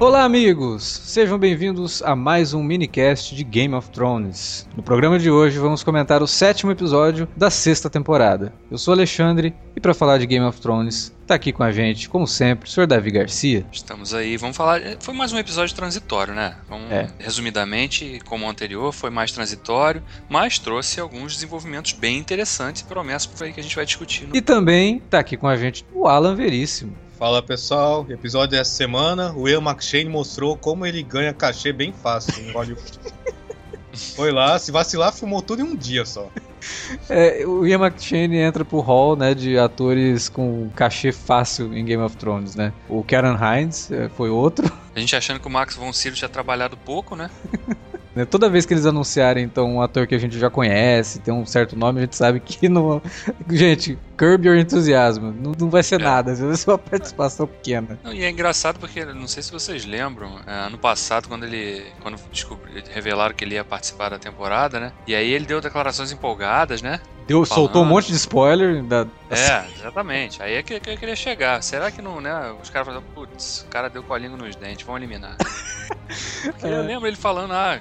Olá, amigos! Sejam bem-vindos a mais um minicast de Game of Thrones. No programa de hoje vamos comentar o sétimo episódio da sexta temporada. Eu sou Alexandre e para falar de Game of Thrones, tá aqui com a gente, como sempre, o Sr. Davi Garcia. Estamos aí, vamos falar. Foi mais um episódio transitório, né? Vamos, É. Resumidamente, como o anterior, foi mais transitório, mas trouxe alguns desenvolvimentos bem interessantes e promessas por aí que a gente vai discutir. no- E também tá aqui com a gente o Alan Veríssimo. Fala pessoal, episódio dessa semana, o Ian McShane mostrou como ele ganha cachê bem fácil em Hollywood. Foi lá, se vacilar, filmou tudo em um dia só. É, o Ian McShane entra pro hall né, de atores com cachê fácil em Game of Thrones, né? O Karen Hines é, foi outro. A gente achando que o Max von Sydow tinha trabalhado pouco, né? né? Toda vez que eles anunciarem então um ator que a gente já conhece, tem um certo nome, a gente sabe que não. Gente, Curb Your Enthusiasm. Não, não vai ser É. nada, às vezes é uma participação pequena. Não, e é engraçado porque, não sei se vocês lembram, é, ano passado, quando ele. Quando descobri, revelaram que ele ia participar da temporada, né? E aí ele deu declarações empolgadas, né? Deu, soltou um Falando. monte de spoiler da. É, exatamente. Aí é que, que eu queria chegar. Será que não, né? Os caras falaram, putz, o cara deu com a língua nos dentes, vamos eliminar. É. eu lembro ele falando, ah,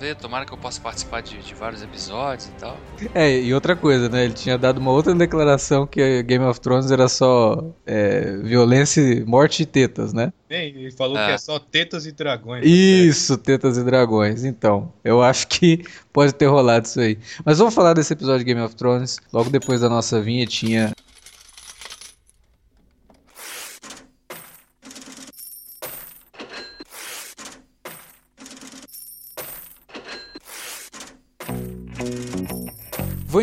vê, tomara que eu possa participar de, de vários episódios e tal. É, e outra coisa, né? Ele tinha dado uma outra declaração que Game of Thrones era só é, violência, morte e tetas, né? Bem, ele falou É. que é só tetas e dragões. Isso, tetas e dragões. Então, eu acho que pode ter rolado isso aí. Mas vamos falar desse episódio de Game of Thrones logo depois da nossa vinhetinha.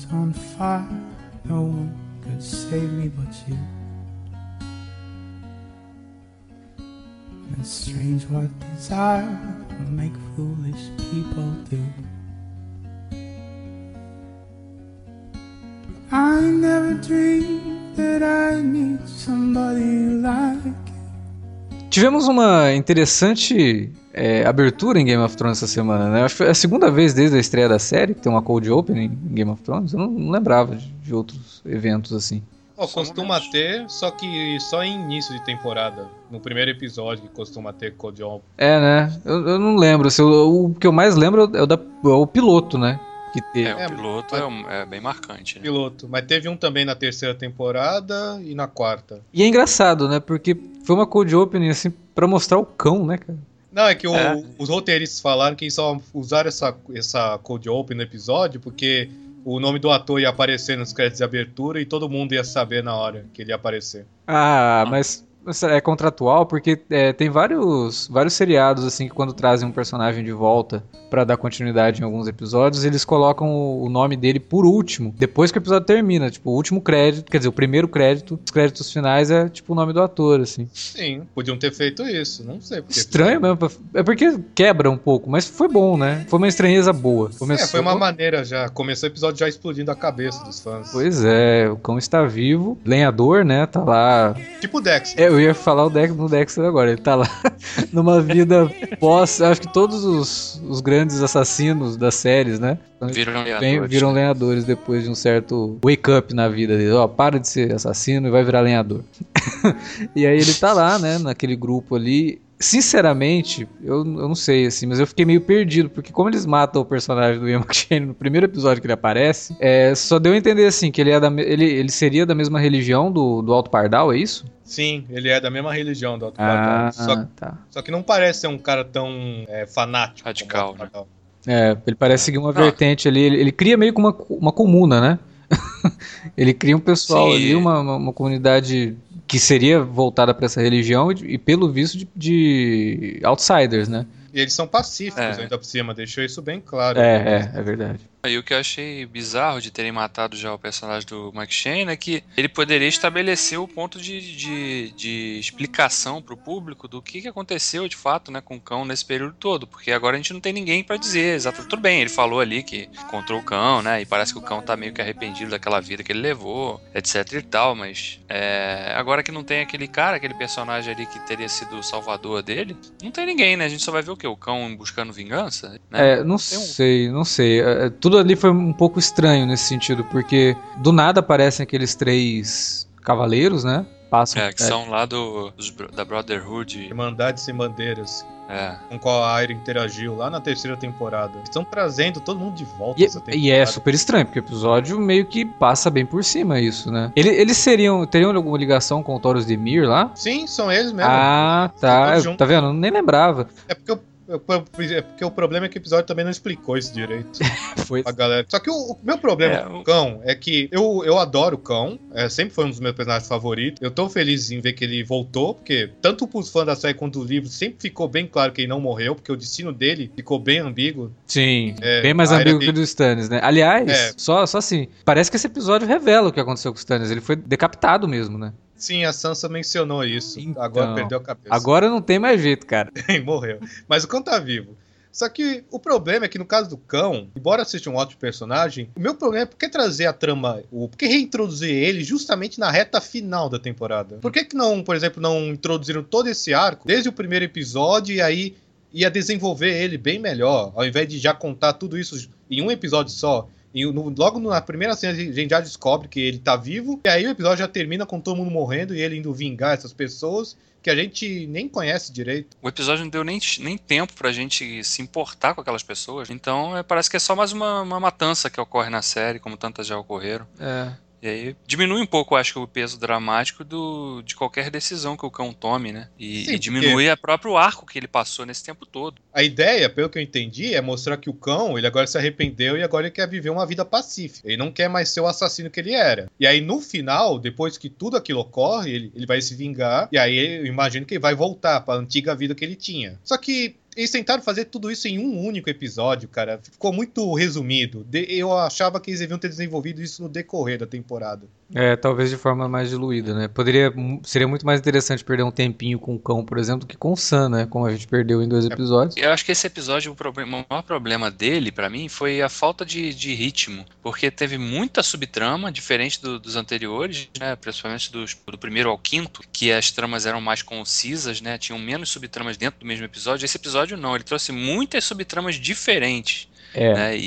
Was on fire, no one could save me but you. It's strange what desire will make foolish people do. I never dreamed that I need somebody like. Tivemos uma interessante é, abertura em Game of Thrones essa semana, né? Acho que foi a segunda vez desde a estreia da série que tem uma cold opening em Game of Thrones. Eu não, não lembrava de, de outros eventos assim. Só costuma ter, só que só em início de temporada. No primeiro episódio que costuma ter Cold Open. É, né? Eu, eu não lembro. assim, o, o que eu mais lembro é o, da, é o piloto, né? Que teve. É, o É, piloto mas- é, um- é bem marcante, né? Piloto. Mas teve um também na terceira temporada e na quarta. E é engraçado, né? Porque foi uma cold opening assim pra mostrar o cão, né, cara? Não, é que o- É. os roteiristas falaram que só usaram essa, essa Cold Open no episódio porque o nome do ator ia aparecer nos créditos de abertura e todo mundo ia saber na hora que ele ia aparecer. Ah, mas mas é contratual porque é, tem vários vários seriados assim que quando trazem um personagem de volta pra dar continuidade em alguns episódios, eles colocam o, o nome dele por último, depois que o episódio termina, tipo, o último crédito, quer dizer, o primeiro crédito, os créditos finais é tipo o nome do ator assim. Sim, podiam ter feito isso, não sei porque. Estranho mesmo, é porque quebra um pouco, mas foi bom, né? Foi uma estranheza boa. Começou... É, foi uma maneira já. Começou o episódio já explodindo a cabeça dos fãs. Pois é, o cão está vivo, lenhador, né? Tá lá Tipo Dex. É, eu ia falar o Dex no Dexter agora. Ele tá lá numa vida pós. Acho que todos os, os grandes assassinos das séries, né? Viram Vem- lenhadores, viram né? lenhadores depois de um certo wake up na vida dele. Ó, para de ser assassino e vai virar lenhador. e aí ele tá lá, né? Naquele grupo ali. Sinceramente, eu, eu não sei, assim, mas eu fiquei meio perdido, porque como eles matam o personagem do Ian McShane no primeiro episódio que ele aparece, é, só deu a entender, assim, que ele, é da, ele, ele seria da mesma religião do, do Alto Pardal, é isso? Sim, ele é da mesma religião do Alto Ah, Pardal. Só, tá. só que não parece ser um cara tão é, fanático. Radical, Pardal. É, ele parece seguir uma Ah. vertente ali. Ele, ele cria meio que uma, uma comuna, né? ele cria um pessoal Sim. ali, uma, uma, uma comunidade que seria voltada para essa religião e, e pelo visto de, de outsiders, né? E eles são pacíficos É. ainda por cima, deixou isso bem claro. É, é, é verdade. E o que eu achei bizarro de terem matado já o personagem do Mike Shane é que ele poderia estabelecer o ponto de, de, de explicação pro público do que, que aconteceu de fato né, com o cão nesse período todo, porque agora a gente não tem ninguém pra dizer exato. Tudo bem, ele falou ali que encontrou o cão, né? E parece que o cão tá meio que arrependido daquela vida que ele levou, etc e tal, mas é, agora que não tem aquele cara, aquele personagem ali que teria sido o salvador dele, não tem ninguém, né? A gente só vai ver o quê? O cão buscando vingança? Né? É, não um- sei, não sei. É, é, tudo ali foi um pouco estranho nesse sentido, porque do nada aparecem aqueles três cavaleiros, né? Passam. É, que são lá do, dos da Brotherhood. Irmandade Sem Bandeiras, É. com qual a Aira interagiu lá na terceira temporada. Estão trazendo todo mundo de volta E, essa temporada. e é super estranho, porque o episódio meio que passa bem por cima isso, né? Ele- eles seriam, teriam alguma ligação com o Taurus de Mir lá? Sim, são eles mesmo. Ah, tá. Eu-. Tá vendo? Eu nem lembrava. É porque eu- é porque o problema é que o episódio também não explicou isso direito Foi. pra galera. Só que o, o meu problema É, com o- cão é que eu, eu adoro o cão, é, sempre foi um dos meus personagens favoritos. Eu tô feliz em ver que ele voltou, porque tanto pros fãs da série quanto do livro sempre ficou bem claro que ele não morreu, porque o destino dele ficou bem ambíguo. Sim, É, bem mais a ambíguo que o de- do Stannis, né? Aliás, É. só, só assim, parece que esse episódio revela o que aconteceu com o Stannis. Ele foi decapitado mesmo, né? Sim, a Sansa mencionou isso. Então, Agora perdeu a cabeça. Agora não tem mais jeito, cara. morreu. Mas o cão tá vivo. Só que o problema é que no caso do cão, embora seja um ótimo personagem, o meu problema é por que trazer a trama, o, por que reintroduzir ele justamente na reta final da temporada? Por que, que não, por exemplo, não introduziram todo esse arco desde o primeiro episódio e aí ia desenvolver ele bem melhor, ao invés de já contar tudo isso em um episódio só? E no- logo na primeira cena a gente já descobre que ele tá vivo, e aí o episódio já termina com todo mundo morrendo e ele indo vingar essas pessoas que a gente nem conhece direito. O episódio não deu nem, nem tempo pra gente se importar com aquelas pessoas. Então é, parece que é só mais uma, uma matança que ocorre na série, como tantas já ocorreram. É. E aí diminui um pouco, acho, o peso dramático do, de qualquer decisão que o cão tome, né? E, Sim, e diminui o próprio arco que ele passou nesse tempo todo. A ideia, pelo que eu entendi, é mostrar que o cão, ele agora se arrependeu e agora ele quer viver uma vida pacífica. Ele não quer mais ser o assassino que ele era. E aí, no final, depois que tudo aquilo ocorre, ele, ele vai se vingar. E aí, eu imagino que ele vai voltar para a antiga vida que ele tinha. Só que eles tentaram fazer tudo isso em um único episódio, cara. Ficou muito resumido. Eu achava que eles deviam ter desenvolvido isso no decorrer da temporada. É, talvez de forma mais diluída, né? Poderia, seria muito mais interessante perder um tempinho com o cão, por exemplo, do que com o Sam, né? Como a gente perdeu em dois episódios. Eu acho que esse episódio, o, problema, o maior problema dele, pra mim, foi a falta de, de ritmo. Porque teve muita subtrama, diferente do- dos anteriores, né? Principalmente dos- do primeiro ao quinto, que as tramas eram mais concisas, né? Tinham menos subtramas dentro do mesmo episódio. Esse episódio não, ele trouxe muitas subtramas diferentes. É. Né? E,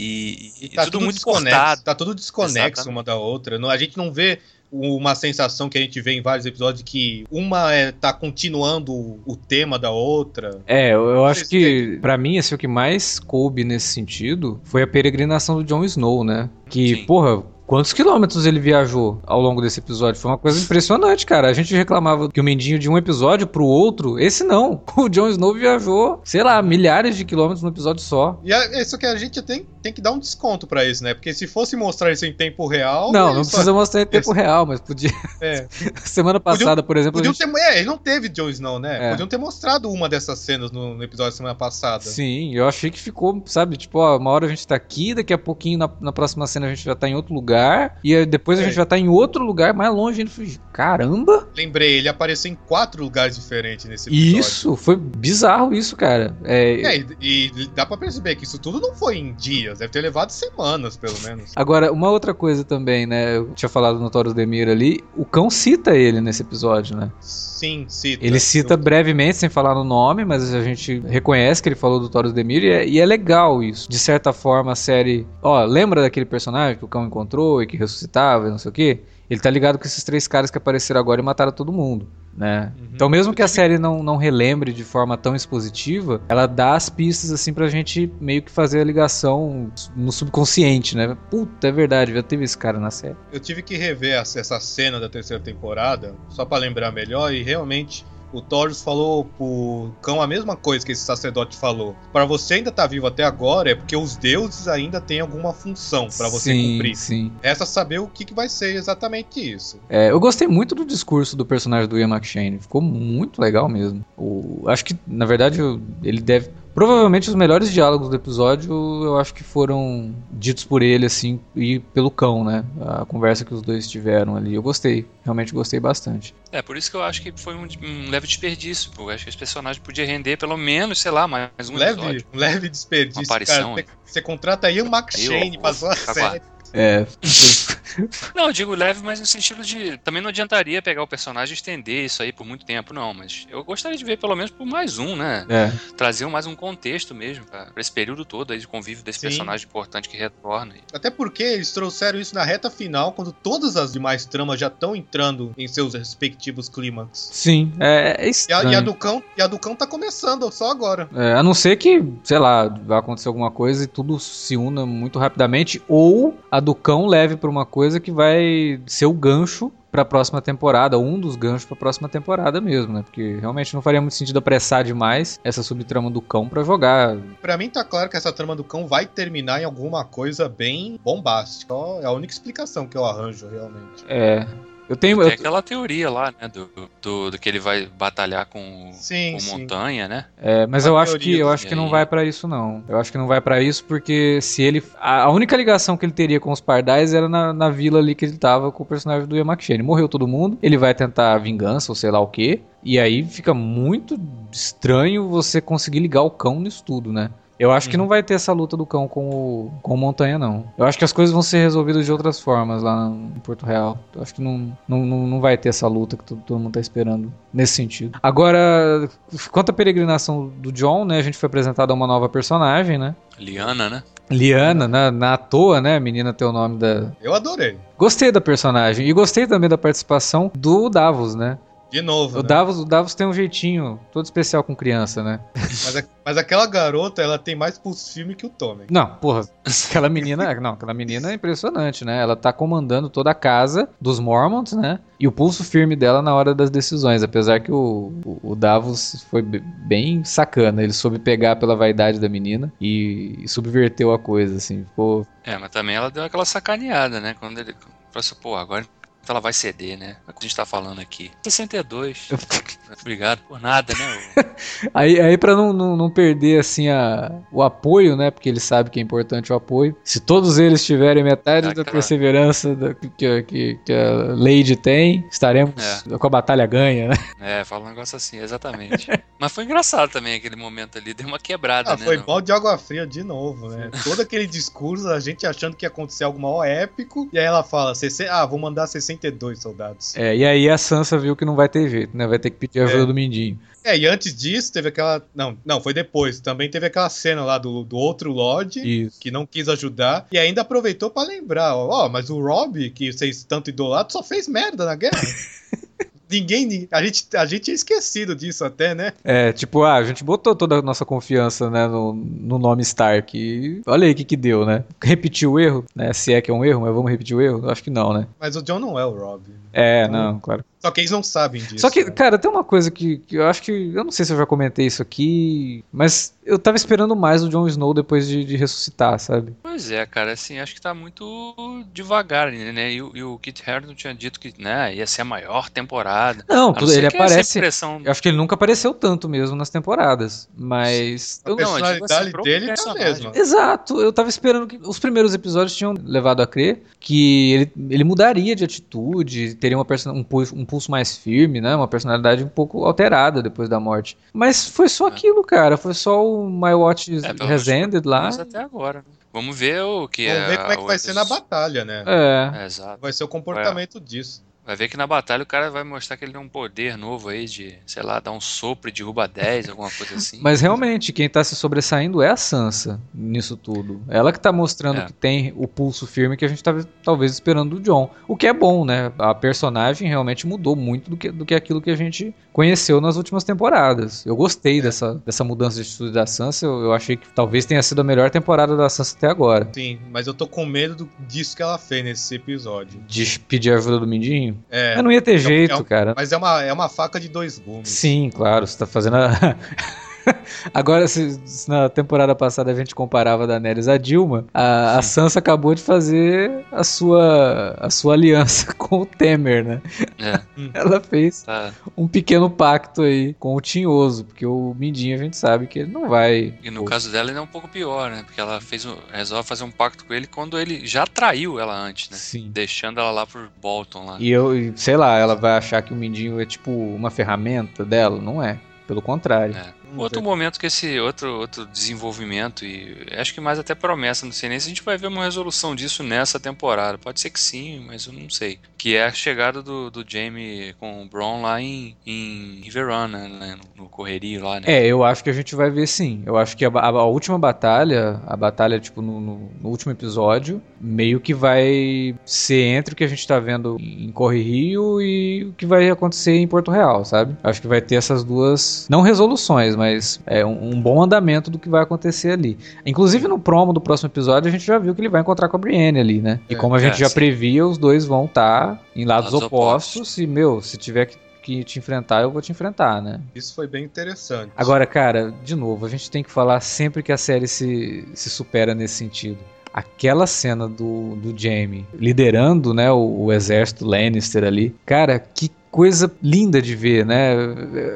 e- e Tá tudo, tudo, muito desconexo. Tá tudo desconexo Exatamente. uma da outra. Não- A gente não vê uma sensação que a gente vê em vários episódios que uma é, tá continuando o, tema da outra. É, eu, eu acho que, pra mim, assim, o que mais coube nesse sentido foi a peregrinação do Jon Snow, né? Que, Sim. porra, quantos quilômetros ele viajou ao longo desse episódio? Foi uma coisa impressionante, cara. A gente reclamava que o Mendinho de um episódio pro outro, esse não. O Jon Snow viajou, sei lá, milhares de quilômetros no episódio só. E é isso que a gente tem, tem que dar um desconto pra isso, né? Porque se fosse mostrar isso em tempo real. Não, não só- precisa mostrar em tempo real, mas podia. É. Semana passada, por exemplo, a Podiam gente... ter, é, ele não teve Jon Snow, né? É. Podiam ter mostrado uma dessas cenas no, no episódio da semana passada. Sim, eu achei que ficou, sabe, tipo, ó, uma hora a gente tá aqui, daqui a pouquinho na, na próxima cena a gente já tá em outro lugar, e depois a É. gente já tá em outro lugar mais longe. Eu falei, Caramba! Lembrei, ele apareceu em quatro lugares diferentes nesse episódio. Isso, foi bizarro isso, cara. É, É, e, e dá pra perceber que isso tudo não foi em dias, deve ter levado semanas, pelo menos. Agora, uma outra coisa também, né? Eu tinha falado no Taurus Demir ali, o cão cita ele nesse episódio, né? Sim, cita. Ele cita brevemente, sem falar no nome, mas a gente reconhece que ele falou do Taurus Demir e é, e é legal isso. De certa forma, a série. Ó, lembra daquele personagem que o cão encontrou e que ressuscitava e não sei o quê? Ele tá ligado com esses três caras que apareceram agora e mataram todo mundo. Né? Uhum. Então, mesmo que a série não, não relembre de forma tão expositiva, ela dá as pistas assim pra gente meio que fazer a ligação no subconsciente, né? Puta, é verdade, já teve esse cara na série. Eu tive que rever essa essa cena da terceira temporada, só pra lembrar melhor, e realmente o Taurus falou pro cão a mesma coisa que esse sacerdote falou. Pra você ainda tá vivo até agora é porque os deuses ainda têm alguma função pra você sim, cumprir. Sim. Resta saber o que, que vai ser exatamente isso. É, eu gostei muito do discurso do personagem do Ian McShane. Ficou muito legal mesmo. O, acho que, na verdade, ele deve. Provavelmente os melhores diálogos do episódio eu acho que foram ditos por ele, assim, e pelo cão, né? A conversa que os dois tiveram ali. Eu gostei. Realmente gostei bastante. É, por isso que eu acho que foi um, um leve desperdício. Pô. Eu acho que esse personagem podia render pelo menos, sei lá, mais um leve, episódio. um leve desperdício, Uma aparição, cara. Você, você contrata Aí, ó, pra sua fica série. É. Não, eu digo leve, mas no sentido de. Também não adiantaria pegar o personagem e estender isso aí por muito tempo, não. Mas eu gostaria de ver pelo menos por mais um, né? é. Trazer mais um contexto mesmo, pra, pra esse período todo aí de convívio desse Sim. personagem importante que retorna. Até porque eles trouxeram isso na reta final, quando todas as demais tramas já estão entrando em seus respectivos clímax. Sim, é, é E a, estranho. e a do cão, e a do cão tá começando só agora. É, a não ser que, sei lá, vai acontecer alguma coisa e tudo se una muito rapidamente, ou a do cão leve pra uma coisa que vai ser o gancho pra próxima temporada, um dos ganchos pra próxima temporada mesmo, né? Porque realmente não faria muito sentido apressar demais essa subtrama do cão pra jogar. Pra mim tá claro que essa trama do cão vai terminar em alguma coisa bem bombástica. É a única explicação que eu arranjo, realmente. É. Eu tenho. Tem eu- aquela teoria lá, né? Do, do, do que ele vai batalhar com, Sim, com sim. montanha, né? É, mas Uma eu acho que eu acho que não vai pra isso não. Eu acho que não vai pra isso porque se ele a, a única ligação que ele teria com os pardais era na, na vila ali que ele tava com o personagem do Ian McShane. Morreu todo mundo, ele vai tentar vingança ou sei lá o quê. E aí fica muito estranho você conseguir ligar o cão nisso tudo, né? Eu acho que Uhum. não vai ter essa luta do cão com o, com o Montanha, não. Eu acho que as coisas vão ser resolvidas de outras formas lá em Porto Real. Eu acho que não, não, não, vai ter essa luta que todo, todo mundo tá esperando nesse sentido. Agora, quanto à peregrinação do John, né? A gente foi apresentado a uma nova personagem, né? Liana, né? Liana, na, na à toa, né? A menina tem o nome da. Eu adorei. Gostei da personagem. E gostei também da participação do Davos, né? De novo. O né? Davos, o Davos tem um jeitinho todo especial com criança, né? Mas, a- mas aquela garota, ela tem mais pulso filme que o Tommy. Não, porra, aquela menina, não, aquela menina é impressionante, né? Ela tá comandando toda a casa dos Mormonts, né? E o pulso firme dela na hora das decisões, apesar que o, o, o Davos foi be- bem sacana, ele soube pegar pela vaidade da menina e, e subverteu a coisa, assim, ficou... É, mas também ela deu aquela sacaneada, né? Quando ele falou assim, pô, agora ela vai ceder, né? É o que a gente tá falando aqui. 62. Obrigado por nada, né? Aí, aí pra não, não, não perder, assim, a, o apoio, né? Porque ele sabe que é importante o apoio. Se todos eles tiverem metade da Aquela- perseverança da- que, que, que a Lady tem, estaremos com a batalha ganha, né? É, fala um negócio assim, exatamente. mas foi engraçado também aquele momento ali, deu uma quebrada, Ah, né? foi no- balde de água fria de novo, né? Todo aquele discurso, a gente achando que ia acontecer algo maior épico. E aí ela fala: "Sesse- Ah, vou mandar 62 soldados. É, e aí a Sansa viu que não vai ter jeito, né? Vai ter que pedir ajuda É. do Mindinho. É, e antes disso teve aquela. Não, não, foi depois. Também teve aquela cena lá do, do outro Lorde. Isso. Que não quis ajudar e ainda aproveitou pra lembrar, ó, ó, mas o Rob, que vocês tanto idolatram, só fez merda na guerra. Ninguém, a gente, a gente tinha esquecido disso até, né? É, tipo, ah, a gente botou toda a nossa confiança, né, no, no nome Stark. E olha aí o que que deu, né? Repetiu o erro, né? Se é que é um erro, mas vamos repetir o erro? Acho que não, né? Mas o John não é o Rob. É, não, claro. Só que eles não sabem disso. Só que, né? cara, tem uma coisa que, que eu acho que. Eu não sei se eu já comentei isso aqui, mas eu tava esperando mais do Jon Snow depois de, de ressuscitar, sabe? Pois é, cara, assim, acho que tá muito devagar, né? E, o- e o Kit Harington tinha dito que, né, ia ser a maior temporada. Não, não ele aparece. impressão- Eu acho que ele nunca apareceu tanto mesmo nas temporadas. Mas. A eu- Não, eu digo personalidade assim, pro dele tá a personagem. mesma. Exato, eu tava esperando que os primeiros episódios tinham levado a crer que ele, ele mudaria de atitude, teria uma um, um pulso mais firme, né? Uma personalidade um pouco alterada depois da morte. Mas foi só É. aquilo, cara. Foi só o My Watch É, Resended lá. Mas até agora, né? Vamos ver o que Vamos é. ver como é que vai ser na batalha, né? É. É, exato. Vai ser o comportamento disso. Vai ver que na batalha o cara vai mostrar que ele tem um poder novo aí de, sei lá, dar um sopro e derruba 10, alguma coisa assim. Mas realmente, quem tá se sobressaindo é a Sansa nisso tudo. Ela que tá mostrando É. que tem o pulso firme que a gente tava talvez esperando do John. O que é bom, né? A personagem realmente mudou muito do que, do que aquilo que a gente conheceu nas últimas temporadas. Eu gostei dessa, dessa mudança de atitude da Sansa. Eu, eu achei que talvez tenha sido a melhor temporada da Sansa até agora. Sim, mas eu tô com medo do- disso que ela fez nesse episódio. De pedir ajuda do Mindinho? É, Mas não ia ter é um- jeito, é um- cara. Mas é uma, é uma faca de dois gumes. Sim, claro, você tá fazendo a. Agora, se, se na temporada passada a gente comparava a Daenerys a Dilma, a, a Sansa acabou de fazer a sua, a sua aliança com o Temer, né? É, Ela fez tá. um pequeno pacto aí com o Tinhoso, porque o Mindinho a gente sabe que ele não vai. E no caso dela ainda é um pouco pior, né? Porque ela fez um, resolve fazer um pacto com ele quando ele já traiu ela antes, né? Sim. Deixando ela lá por Bolton lá. E eu, sei lá, ela vai achar que o Mindinho é tipo uma ferramenta dela? Não é. Pelo contrário. É. Outro momento que esse outro, outro desenvolvimento e acho que mais até promessa, não sei nem se a gente vai ver uma resolução disso nessa temporada. Pode ser que sim, mas eu não sei. Que é a chegada do, do Jamie com o Bron lá em, em Verona, né? No, no correrio lá, né? É, eu acho que a gente vai ver sim. Eu acho que a, a- a última batalha, a batalha, tipo, no, no- no último episódio, meio que vai ser entre o que a gente tá vendo em Corre Rio e o que vai acontecer em Porto Real, sabe? Acho que vai ter essas duas, não resoluções, mas é um, um bom andamento do que vai acontecer ali. Inclusive no promo do próximo episódio a gente já viu que ele vai encontrar com a Brienne ali, né? E É, como a gente é, já sim. previa, os dois vão estar em lados, Lados opostos, opostos. e, meu, se tiver que, que te enfrentar, eu vou te enfrentar, né? Isso foi bem interessante. Agora, cara, de novo, a gente tem que falar sempre que a série se, se supera nesse sentido. Aquela cena do, do Jaime liderando né, o, o exército Lannister ali, cara, que coisa linda de ver, né?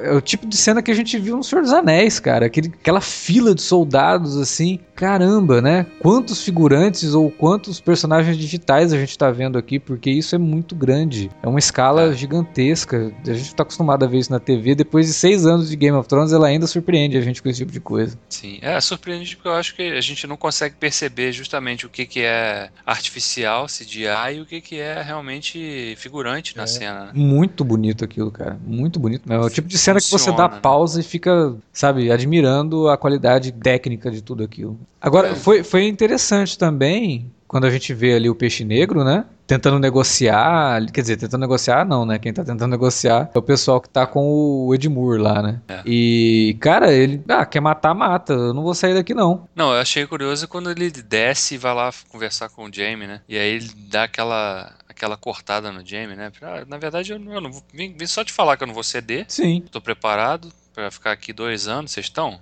É o tipo de cena que a gente viu no Senhor dos Anéis, cara. Aquele, aquela fila de soldados, assim. Caramba, né? Quantos figurantes ou quantos personagens digitais a gente tá vendo aqui, porque isso é muito grande. É uma escala É. gigantesca. A gente tá acostumado a ver isso na TV. Depois de seis anos de Game of Thrones, ela ainda surpreende a gente com esse tipo de coisa. Sim, é surpreendente porque eu acho que a gente não consegue perceber justamente o que, que é artificial, CGI, e o que, que é realmente figurante na É. cena. Né? Muito bonito aquilo, cara. Muito bonito. É o tipo de cena que você dá né? pausa e fica, sabe, admirando a qualidade técnica de tudo aquilo. Agora, É. foi, foi interessante também quando a gente vê ali o peixe negro, né? Tentando negociar, quer dizer, tentando negociar não, né? Quem tá tentando negociar é o pessoal que tá com o Edmure lá, né? É. E, cara, ele, ah, quer matar, mata. Eu não vou sair daqui não. Não, eu achei curioso quando ele desce e vai lá conversar com o Jamie, né? E aí ele dá aquela, aquela cortada no Jamie, né? Ah, na verdade, eu não, eu não vou. Vim, vim só te falar que eu não vou ceder. Sim. Tô preparado pra ficar aqui dois anos, vocês estão?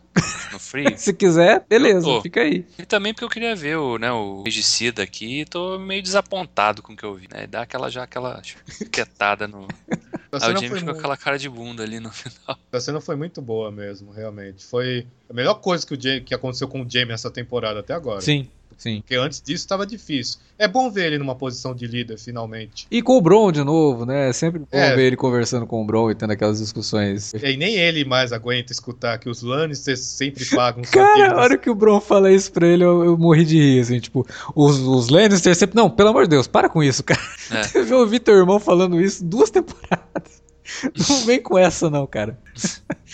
No frio? Se quiser, beleza, fica aí. E também porque eu queria ver o, né, o regicida aqui e tô meio desapontado com o que eu vi, né? Dá aquela já aquela quietada no. Aí o foi Jamie ficou com mu- aquela cara de bunda ali no final. a cena foi muito boa mesmo, realmente. Foi a melhor coisa que, o Jamie, que aconteceu com o Jamie essa temporada até agora. Sim, sim. Porque antes disso estava difícil. É bom ver ele numa posição de líder, finalmente. E com o Bron de novo, né? É sempre bom É. ver ele conversando com o Bron e tendo aquelas discussões. E nem ele mais aguenta escutar que os Lannisters sempre pagam os Cara, a hora que o Bron fala isso pra ele, eu, eu morri de rir, assim, tipo, os, os Lannister sempre. Não, pelo amor de Deus, para com isso, cara. É. Eu ouvi teu irmão falando isso duas temporadas. Não vem com essa, não, cara.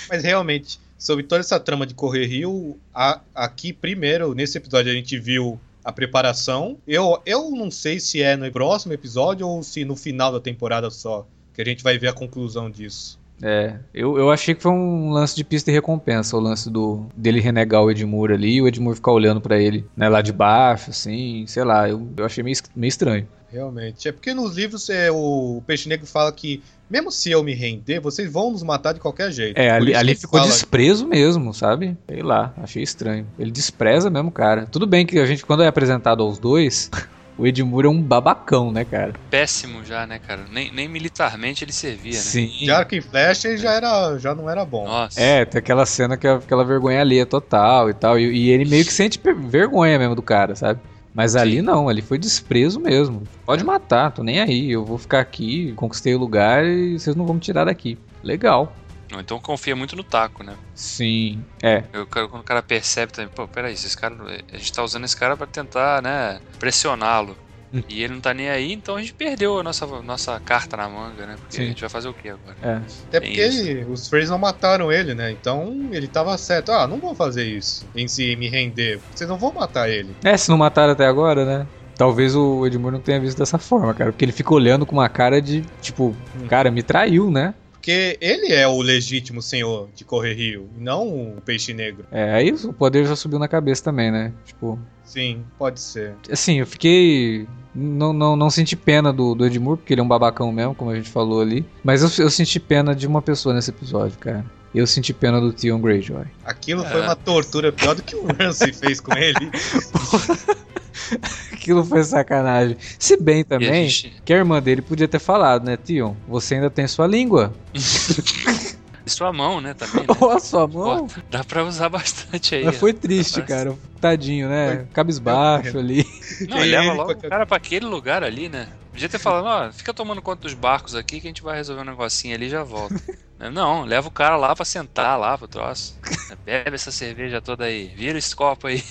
Mas realmente, sobre toda essa trama de Correr Rio, a- aqui primeiro, nesse episódio, a gente viu a preparação. Eu, eu não sei se é no próximo episódio ou se no final da temporada só. Que a gente vai ver a conclusão disso. É, eu, eu achei que foi um lance de pista e recompensa, o lance do dele renegar o Edmure ali e o Edmure ficar olhando pra ele, né, lá de baixo, assim, sei lá, eu, eu achei meio, meio estranho. Realmente. É porque nos livros é, o Peixe Negro fala que, mesmo se eu me render, vocês vão nos matar de qualquer jeito. É, ali, ali ficou fala- desprezo mesmo, sabe? Sei lá, achei estranho. Ele despreza mesmo, cara. Tudo bem que a gente, quando é apresentado aos dois, o Edmure é um babacão, né, cara? Péssimo já, né, cara? Nem, nem militarmente ele servia, né? Sim. De arco e flecha ele já, era, já não era bom. Nossa. É, tem aquela cena que é aquela vergonha alheia total e tal. E, e ele meio que sente vergonha mesmo do cara, sabe? Mas ali não, ali foi desprezo mesmo. Pode matar, tô nem aí. Eu vou ficar aqui, conquistei o lugar e vocês não vão me tirar daqui. Legal. Então confia muito no taco, né? Sim, é. Eu, quero- quando o cara percebe também, pô, peraí, esses cara, a gente tá usando esse cara pra tentar, né, pressioná-lo. Hum. E ele não tá nem aí, então a gente perdeu a nossa, nossa carta na manga, né? Porque Sim. a gente vai fazer o quê agora? É. Até Tem porque isso. ele- os Freys não mataram ele, né? Então ele tava certo. Ah, não vou fazer isso em si me render. Vocês não vão matar ele. É, se não mataram até agora, né? Talvez o Edmure não tenha visto dessa forma, cara. Porque ele fica olhando com uma cara de, tipo, cara, me traiu, né? Porque ele é o legítimo senhor de Correr Rio, e não o Peixe Negro. É, aí o poder já subiu na cabeça também, né? Tipo, Sim, pode ser. assim, eu fiquei. Não, não, não senti pena do, do Edmure, porque ele é um babacão mesmo, como a gente falou ali. Mas eu, eu senti pena de uma pessoa nesse episódio, cara. Eu senti pena do Theon Greyjoy. Aquilo foi É. uma tortura pior do que o Ramsay fez com ele. Aquilo foi sacanagem. Se bem também gente- que a irmã dele podia ter falado, né, Theon? Você ainda tem sua língua. e sua mão, né, também, né? Ó, a sua mão. Pô, dá pra usar bastante aí. Mas foi triste, Parece- cara. Tadinho, né? Cabisbaixo ali. Não, ele leva logo o cara pra aquele lugar ali, né? Podia ter falado, ó, fica tomando conta dos barcos aqui que a gente vai resolver um negocinho ali e já volta. Não, leva o cara lá pra sentar lá pro troço. Bebe essa cerveja toda aí, vira esse copo aí.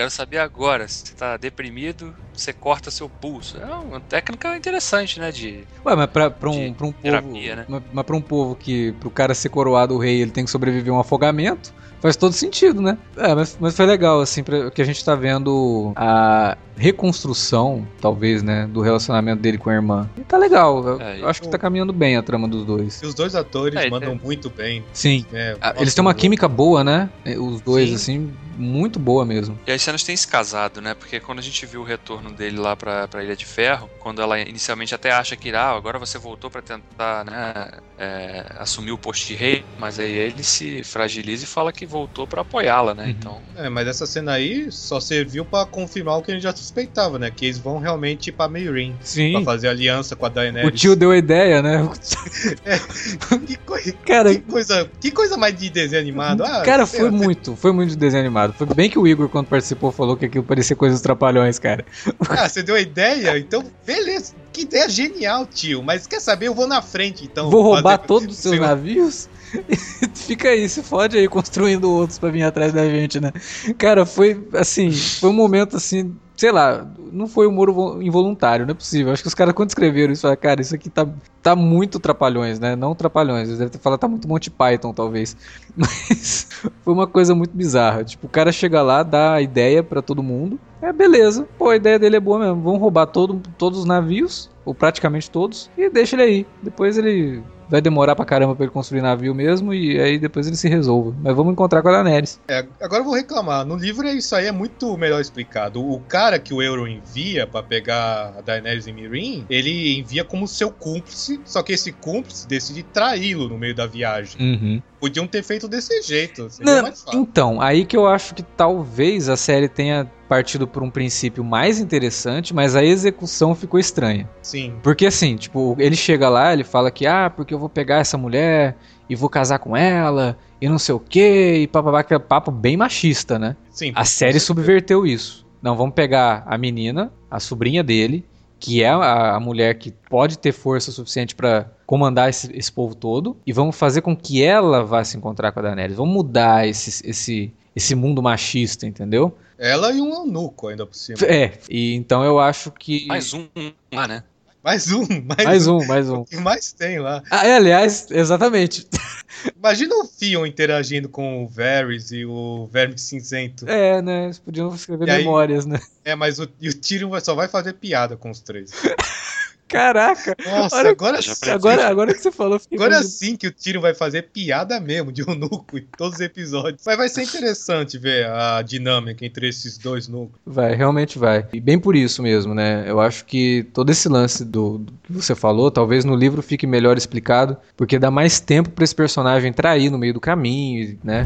Quero saber agora, se você tá deprimido, você corta seu pulso. É uma técnica interessante, né? De. Ué, mas pra, pra um, pra um povo. terapia, né? Mas, mas pra um povo que, pro cara ser coroado o rei, ele tem que sobreviver a um afogamento. Faz todo sentido, né? É, mas, mas foi legal, assim, pra, que a gente tá vendo a reconstrução, talvez, né, do relacionamento dele com a irmã. E tá legal. Eu, É, eu acho que tá caminhando bem a trama dos dois. E os dois atores É, mandam tem- muito bem. Sim. né? Ah, Eles têm uma química boa, né? Os dois, Sim. assim, muito boa mesmo. E as cenas têm se casado, né? Porque quando a gente viu o retorno dele lá pra, pra Ilha de Ferro, quando ela inicialmente até acha que, ah, agora você voltou pra tentar, né, é, assumir o posto de rei, mas aí ele se fragiliza e fala que voltou pra apoiá-la, né? Uhum. Então, É, mas essa cena aí só serviu pra confirmar o que a gente já suspeitava, né? Que eles vão realmente pra Meirin. Pra Sim. fazer aliança com a O Daenerys. tio deu a ideia, né? que, coi- Cara, que coisa, que coisa mais de desenho animado. Ah, Cara, foi lá, muito, foi muito de desenho animado. Foi bem que o Igor, quando participou, falou que aquilo parecia coisas trapalhões, cara. Ah, você deu a ideia? Então, beleza. Que ideia genial, tio. Mas quer saber? Eu vou na frente, então. Vou roubar fazer- todos os seus navios? Fica aí, se fode aí construindo outros pra vir atrás da gente, né? Cara, foi assim, foi um momento assim, sei lá, não foi humor vo- involuntário, não é possível. Acho que os caras quando escreveram isso, falaram, cara, isso aqui tá, tá muito trapalhões, né? Não trapalhões, eles devem ter falado, tá muito Monty Python, talvez. Mas foi uma coisa muito bizarra. Tipo, o cara chega lá, dá a ideia pra todo mundo. É, beleza. Pô, a ideia dele é boa mesmo. Vamos roubar todo, todos os navios, ou praticamente todos, e deixa ele aí. Depois ele vai demorar pra caramba pra ele construir navio mesmo, e aí depois ele se resolve. Mas vamos encontrar com a Daenerys. É, agora eu vou reclamar. No livro é isso aí é muito melhor explicado. O cara que o Euron envia pra pegar a Daenerys e Mirin, ele envia como seu cúmplice, só que esse cúmplice decide traí-lo no meio da viagem. Podiam ter feito desse jeito, Não, então, aí que eu acho que talvez a série tenha partido por um princípio mais interessante, mas a execução ficou estranha. Sim. Porque assim, tipo, ele chega lá, ele fala que, ah, porque eu vou pegar essa mulher e vou casar com ela, e não sei o que, e papapá, que é papo bem machista, né? Sim. A série subverteu isso. Não, vamos pegar a menina, a sobrinha dele, que é a, a mulher que pode ter força suficiente pra comandar esse, esse povo todo, e vamos fazer com que ela vá se encontrar com a Daenerys. Vamos mudar esse, esse, esse mundo machista, entendeu? Ela e um eunuco ainda por cima. É, e então eu acho que. mais um lá, né? Mais um, mais, Mais um. um, mais um. O que mais tem lá? Ah, é, aliás, exatamente. Imagina o Theon interagindo com o Varys e o Verme Cinzento. É, né? Eles podiam escrever E aí- memórias, né? É, mas o, e o Tyrion só vai fazer piada com os três. Caraca! Nossa, Olha- agora, Agora, agora que você falou, agora imaginando. sim que o Tyrion vai fazer piada mesmo de eunuco em todos os episódios. Mas vai ser interessante ver a dinâmica entre esses dois núcleos. Vai, realmente vai. E bem por isso mesmo, né? Eu acho que todo esse lance do, do que você falou, talvez no livro fique melhor explicado, porque dá mais tempo pra esse personagem trair no meio do caminho, né?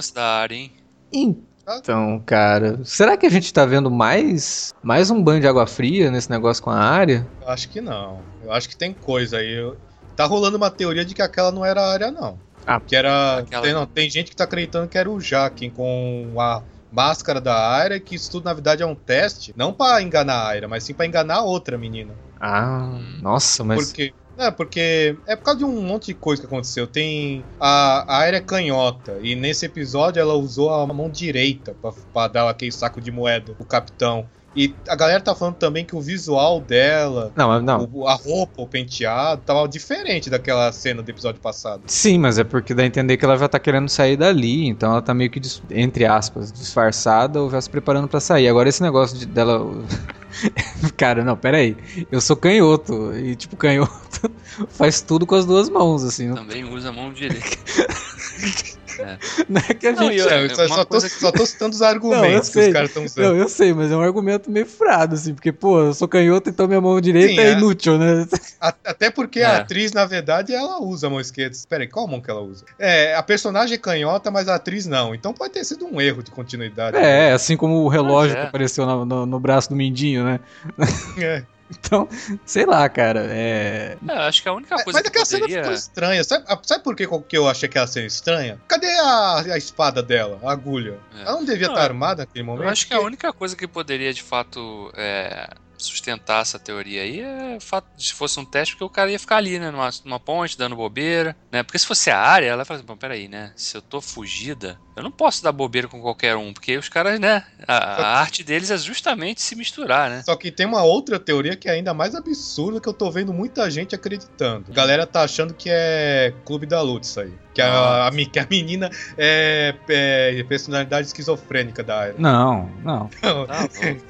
Lance da área, hein? Então, cara, será que a gente tá vendo mais mais um banho de água fria nesse negócio com a área? Eu acho que não. Eu acho que tem coisa aí. Eu- Tá rolando uma teoria de que aquela não era a área, não. Ah, que era. aquela- Tem, não, tem gente que tá acreditando que era o Jaquen com a máscara da área, que isso tudo na verdade é um teste, não pra enganar a área, mas sim pra enganar a outra menina. Ah, nossa, mas Porque. É, porque é por causa de um monte de coisa que aconteceu. Tem a, área canhota, e nesse episódio ela usou a mão direita pra dar aquele saco de moeda, o capitão. E a galera tá falando também que o visual dela, Não, não. o- a roupa, o penteado, tava diferente daquela cena do episódio passado. Sim, mas é porque dá a entender que ela já tá querendo sair dali, então ela tá meio que, dis- entre aspas, disfarçada ou já se preparando pra sair. Agora esse negócio de, dela. Cara, não, pera aí. Eu sou canhoto, e tipo, canhoto faz tudo com as duas mãos, assim. Também usa a mão direita. não é que a Não, gente. eu- É, eu só, só tô, que- só tô citando os Não, argumentos que sei. os caras estão usando. Não, eu sei, mas é um argumento meio furado, assim, porque, pô, eu sou canhoto, então minha mão direita Sim, é é. inútil, né? A- Até porque É. a atriz, na verdade, ela usa a mão esquerda. Espera aí, qual mão que ela usa? É, a personagem é canhota, mas a atriz não. Então pode ter sido um erro de continuidade. É, assim como o relógio Mas é. que apareceu no, no- no braço do Mindinho, né? É. Então, sei lá, cara. É. É, acho que a única coisa Mas que aquela cena poderia... ficou estranha. Sabe, a- sabe por que, que eu achei aquela cena estranha? Cadê a, a espada dela, a agulha? É. Ela não devia Não, estar é- armada naquele momento? Eu acho que a Porque- única coisa que poderia, de fato, é, sustentar essa teoria aí é o fato de se fosse um teste, porque o cara ia ficar ali, né? Numa, numa ponte, dando bobeira, né? Porque se fosse a área, ela fala assim, bom, peraí, né? Se eu tô fugida, eu não posso dar bobeira com qualquer um, porque os caras, né? A, a arte deles é justamente se misturar, né? Só que tem uma outra teoria que é ainda mais absurda que eu tô vendo muita gente acreditando. A galera tá achando que é Clube da Luta isso aí. Que a, a, que a menina é, é personalidade esquizofrênica da área. Não, não. Tá bom.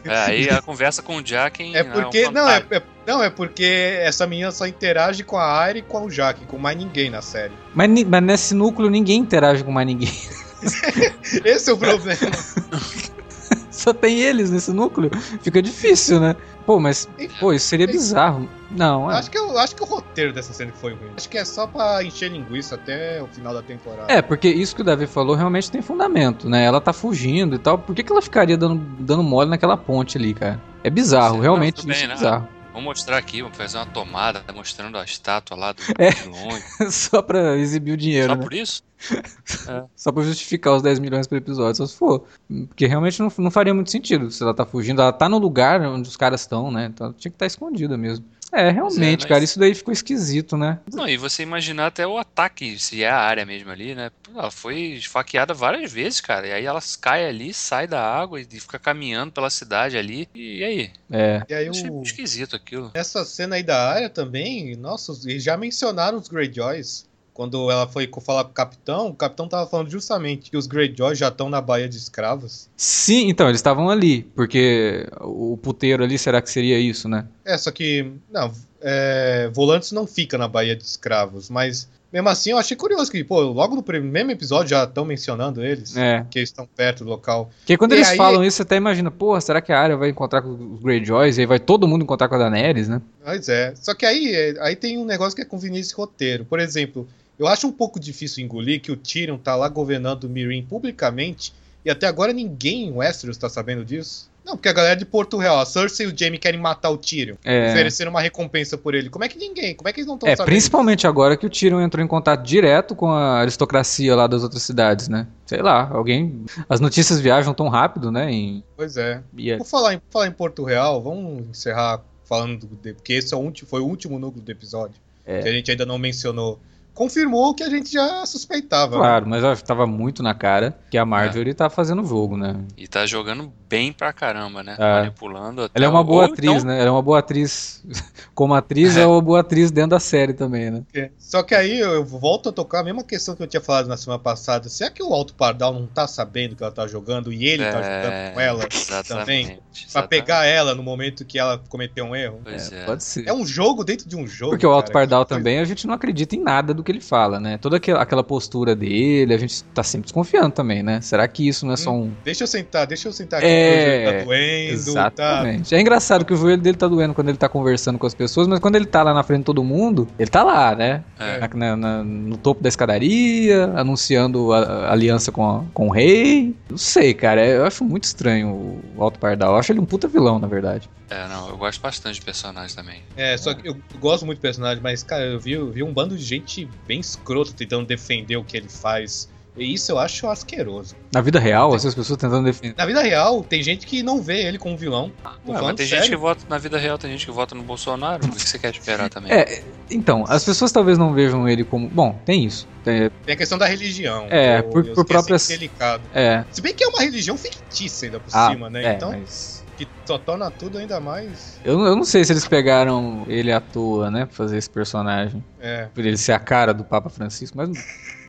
É, aí a conversa com o Jack É um porque. não, é, é- não, é porque essa menina só interage com a Aira e com o Jack, com mais ninguém na série. Mas, mas nesse núcleo ninguém interage com mais ninguém. Esse é o problema. Só tem eles nesse núcleo. Fica difícil, né? Pô, mas. Pô, isso seria bizarro. Não, é. acho, que eu, acho que o roteiro dessa cena foi ruim. Acho que é só pra encher linguiça até o final da temporada. É, porque isso que o Davi falou realmente tem fundamento, né? Ela tá fugindo e tal. Por que, que ela ficaria dando, dando mole naquela ponte ali, cara? É bizarro, Não, realmente tudo isso bem, é né? bizarro. Vamos mostrar aqui, vamos fazer uma tomada mostrando a estátua lá do É. de longe. Só pra exibir o dinheiro, Só né? por isso? Só pra justificar os 10 milhões por episódio, só se for. Porque realmente não, não faria muito sentido se ela tá fugindo. Ela tá no lugar onde os caras estão, né? Então ela tinha que estar escondida mesmo. É, realmente, mas- cara, isso daí ficou esquisito, né? Não, e você imaginar até o ataque, se é a área mesmo ali, né? Pô, Ela foi esfaqueada várias vezes, cara. E aí ela cai ali, sai da água e fica caminhando pela cidade ali. E aí? É. E aí achei o... esquisito aquilo. Essa cena aí da área também, nossa, eles já mencionaram os Greyjoys. Quando ela foi falar com o capitão, o capitão tava falando justamente que os Greyjoys já estão na Baía de Escravos. Sim, então, eles estavam ali. Porque o puteiro ali, será que seria isso, né? É, só que, não, é, Volantes não fica na Baía de Escravos, mas mesmo assim eu achei curioso que, pô, logo no prim- mesmo episódio já estão mencionando eles, É. que eles estão perto do local. Porque quando E eles aí- falam isso, você até imagina, porra, será que a área vai encontrar com os Greyjoys? E aí vai todo mundo encontrar com a Daenerys, né? Mas é, só que aí, é, aí tem um negócio que é conveniência de roteiro. Por exemplo, eu acho um pouco difícil engolir que o Tyrion tá lá governando o Mirin publicamente e até agora ninguém em Westeros tá sabendo disso. Não, porque a galera de Porto Real, a Cersei e o Jaime querem matar o Tyrion, É. oferecendo uma recompensa por ele. Como é que ninguém? Como é que eles não estão É, sabendo? principalmente agora que o Tyrion entrou em contato direto com a aristocracia lá das outras cidades, né? Sei lá, alguém. As notícias viajam tão rápido, né? Em... Pois é. e é- Por falar em, por falar em Porto Real, vamos encerrar falando do, de- porque esse é o ulti- foi o último núcleo do episódio É. que a gente ainda não mencionou. Confirmou o que a gente já suspeitava. né? Claro, mas eu acho que tava muito na cara que a Marjorie tá fazendo jogo, né? E tá jogando bem pra caramba, né? É. Manipulando até Ela é uma o- boa ou atriz, então- né? Ela é uma boa atriz como atriz, é uma boa atriz dentro da série também, né? É. Só que aí eu volto a tocar a mesma questão que eu tinha falado na semana passada. Será que o Alto Pardal não tá sabendo que ela tá jogando e ele tá É, jogando com ela também? Exatamente. Pra exatamente. pegar ela no momento que ela cometeu um erro? Pois é. Pode ser. É um jogo dentro de um jogo. Porque o Alto cara, Pardal que coisa- também, a gente não acredita em nada do que ele fala, né? Toda aquela, postura dele, a gente tá sempre desconfiando também, né? Será que isso não é só um. Deixa eu sentar, deixa eu sentar aqui É, tá doendo. Tá... Exatamente. É engraçado que o joelho dele tá doendo quando ele tá conversando com as pessoas, mas quando ele tá lá na frente de todo mundo, ele tá lá, né? É. Na- na- no topo da escadaria, anunciando a, a aliança com, a- com o rei. Não sei, cara. Eu acho muito estranho o Alto Pardal. Eu acho ele um puta vilão, na verdade. É, não, eu gosto bastante de personagem também. É, só que eu gosto muito do personagem, mas, cara, eu vi, eu vi um bando de gente bem escroto tentando defender o que ele faz E isso eu acho asqueroso. Na vida real, essas pessoas tentando defender. Na vida real, tem gente que não vê ele como vilão. Tô Ué, mas tem sério. gente que vota na vida real, tem gente que vota no Bolsonaro. O que você quer esperar também? É, então, as pessoas talvez não vejam ele como. Bom, tem isso. É, Tem a questão da religião. É, por- por próprias- de ser delicado. é. Se bem que é uma religião fictícia ainda por Ah, cima, né? é, então, mas. que só torna tudo ainda mais. Eu, eu não sei se eles pegaram ele à toa, né? Pra fazer esse personagem. É. Por ele ser a cara do Papa Francisco, mas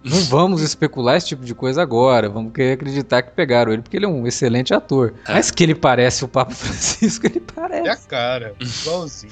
não vamos especular esse tipo de coisa agora. Vamos querer acreditar que pegaram ele, porque ele é um excelente ator. É. Mas que ele parece o Papa Francisco, ele É a parece. cara, igualzinho.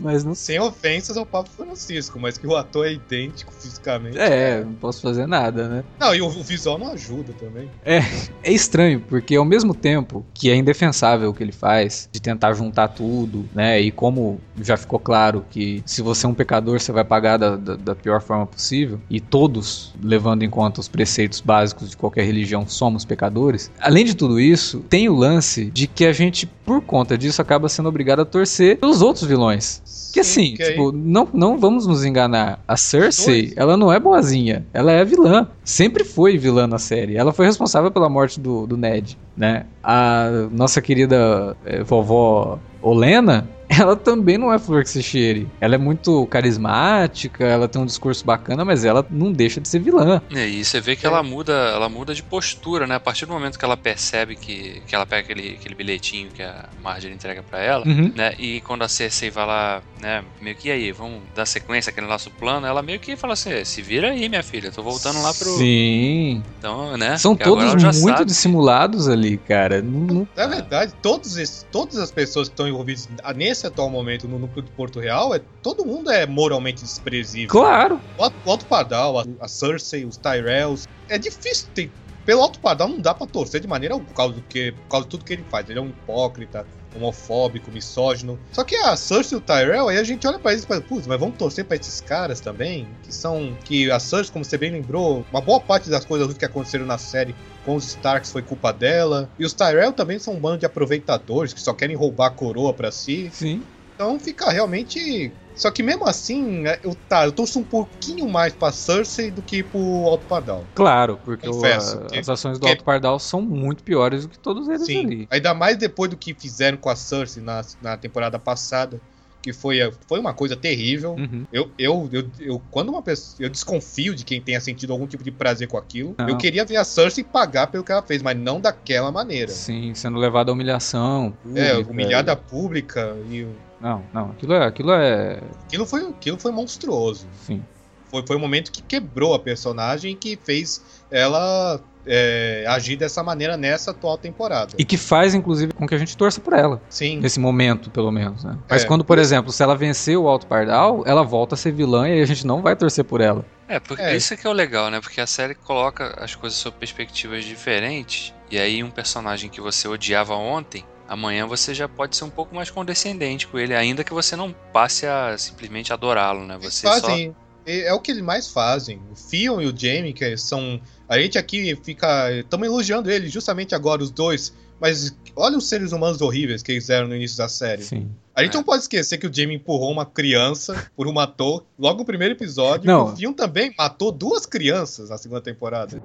Mas não Sem ofensas ao Papa Francisco, mas que o ator é idêntico fisicamente. É, não posso fazer nada, né? Não, e o, o visual não ajuda também. É estranho, porque ao mesmo tempo que é indefensável o que ele faz, de tentar juntar tudo, né? E como já ficou claro que se você é um pecador, você vai pagar da, da, da pior forma possível, e todos, levando em conta os preceitos básicos de qualquer religião, somos pecadores. Além de tudo isso, tem o lance de que a gente, por conta disso, acaba sendo obrigado a torcer pelos outros vilões. Que assim, que aí- tipo, não, não vamos nos enganar. A Cersei, ela não é boazinha. Ela é vilã. Sempre foi vilã na série. Ela foi responsável pela morte do, do Ned, né? A nossa querida eh, vovó Olena, ela também não é flor que se cheire. Ela é muito carismática, ela tem um discurso bacana, mas ela não deixa de ser vilã. E aí você vê que ela muda, ela muda de postura, né? A partir do momento que ela percebe que, que ela pega aquele, aquele bilhetinho que a Marjorie entrega pra ela, Uhum. né? E quando a Cersei vai lá, né? Meio que e aí, vamos dar sequência àquele nosso plano, ela meio que fala assim: se vira aí, minha filha, eu tô voltando lá pro. Sim. Então, né? São que todos muito sabe. dissimulados ali, cara. Não- não- Na verdade, todos esses, todas as pessoas que estão envolvidas nesse atual momento no núcleo de Porto Real, é, todo mundo é moralmente desprezível. Claro. O Alto, o Alto Pardal, a, a Cersei, os Tyrells. É difícil ter. Pelo Alto Pardal não dá pra torcer de maneira alguma, por causa, do que, por causa de tudo que ele faz. Ele é um hipócrita, homofóbico, misógino. Só que a Cersei e o Tyrell, aí a gente olha pra eles e fala, putz, mas vamos torcer pra esses caras também? Que são. Que a Cersei, como você bem lembrou, uma boa parte das coisas que aconteceram na série com os Starks foi culpa dela. E os Tyrell também são um bando de aproveitadores que só querem roubar a coroa pra si. Sim. Então fica realmente. Só que mesmo assim, é, eu, tá, eu torço um pouquinho mais pra Cersei do que pro Alto Pardal. Claro, porque o- Confesso a- que- as ações do que- Alto Pardal são muito piores do que todos eles Sim. ali. Ainda mais depois do que fizeram com a Cersei na, na temporada passada. Que foi, foi uma coisa terrível. Uhum. Eu, eu, eu, eu- quando uma pessoa. Eu desconfio de quem tenha sentido algum tipo de prazer com aquilo. Não. Eu queria ver a Cersei pagar pelo que ela fez, mas não daquela maneira. Sim, sendo levado à humilhação. É, humilhada pública e. Não, não, aquilo é. Aquilo é. Aquilo foi, aquilo foi monstruoso. Sim. Foi, foi um momento que quebrou a personagem e que fez ela é, agir dessa maneira nessa atual temporada. E que faz, inclusive, com que a gente torça por ela. Sim. Nesse momento, pelo menos, né? Mas É. quando, por exemplo, se ela vencer o Alto Pardal, ela volta a ser vilã e a gente não vai torcer por ela. É, porque É. isso que é o legal, né? Porque a série coloca as coisas sob perspectivas diferentes. E aí um personagem que você odiava ontem, amanhã você já pode ser um pouco mais condescendente com ele, ainda que você não passe a simplesmente adorá-lo, né? Você só fazem. É é o que eles mais fazem. O Fion e o Jamie, que são. A gente aqui fica. Estamos elogiando eles justamente agora, os dois. Mas olha os seres humanos horríveis que eles eram no início da série. Sim. A gente É. não pode esquecer que o Jamie empurrou uma criança por uma torre logo no primeiro episódio. Não. E o Fion também matou duas crianças na segunda temporada.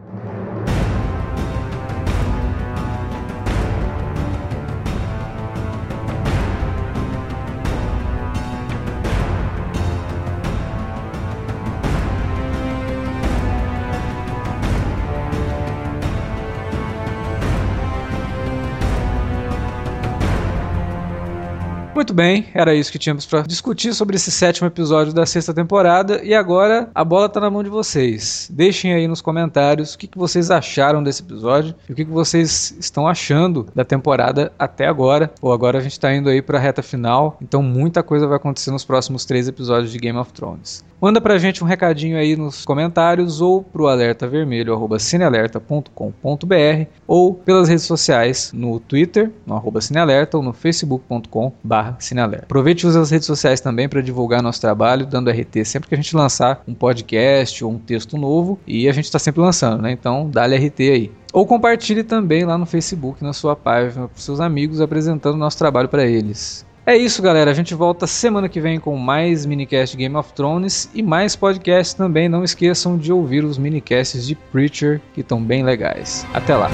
Muito bem, era isso que tínhamos pra discutir sobre esse sétimo episódio da sexta temporada. E agora a bola tá na mão de vocês. Deixem aí nos comentários o que, que vocês acharam desse episódio e o que, que vocês estão achando da temporada até agora. Ou agora a gente tá indo aí pra reta final, então muita coisa vai acontecer nos próximos três episódios de Game of Thrones. Manda pra gente um recadinho aí nos comentários ou pro alerta vermelho arroba cinealerta.com.br ou pelas redes sociais no Twitter, no arroba cinealerta ou no facebook.com barra cinealerta. Aproveite e use as redes sociais também para divulgar nosso trabalho, dando RT sempre que a gente lançar um podcast ou um texto novo e a gente está sempre lançando, né? Então dá-lhe RT aí. Ou compartilhe também lá no Facebook, na sua página, para seus amigos, apresentando nosso trabalho para eles. É isso, galera. A gente volta semana que vem com mais minicast Game of Thrones e mais podcasts também. Não esqueçam de ouvir os minicasts de Preacher, que estão bem legais. Até lá.